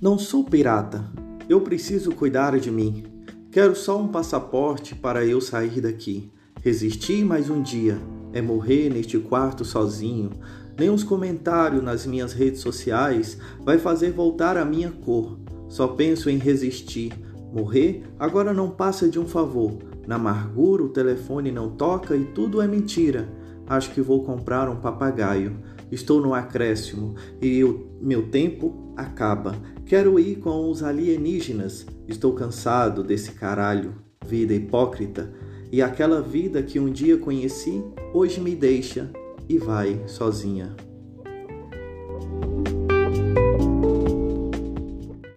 Não sou pirata. Eu preciso cuidar de mim. Quero só um passaporte para eu sair daqui. Resistir mais um dia é morrer neste quarto sozinho. Nem os comentários nas minhas redes sociais vai fazer voltar a minha cor. Só penso em resistir. Morrer agora não passa de um favor. Na amargura o telefone não toca e tudo é mentira. Acho que vou comprar um papagaio. Estou no acréscimo e meu tempo acaba. Quero ir com os alienígenas. Estou cansado desse caralho. Vida hipócrita. E aquela vida que um dia conheci, hoje me deixa e vai sozinha.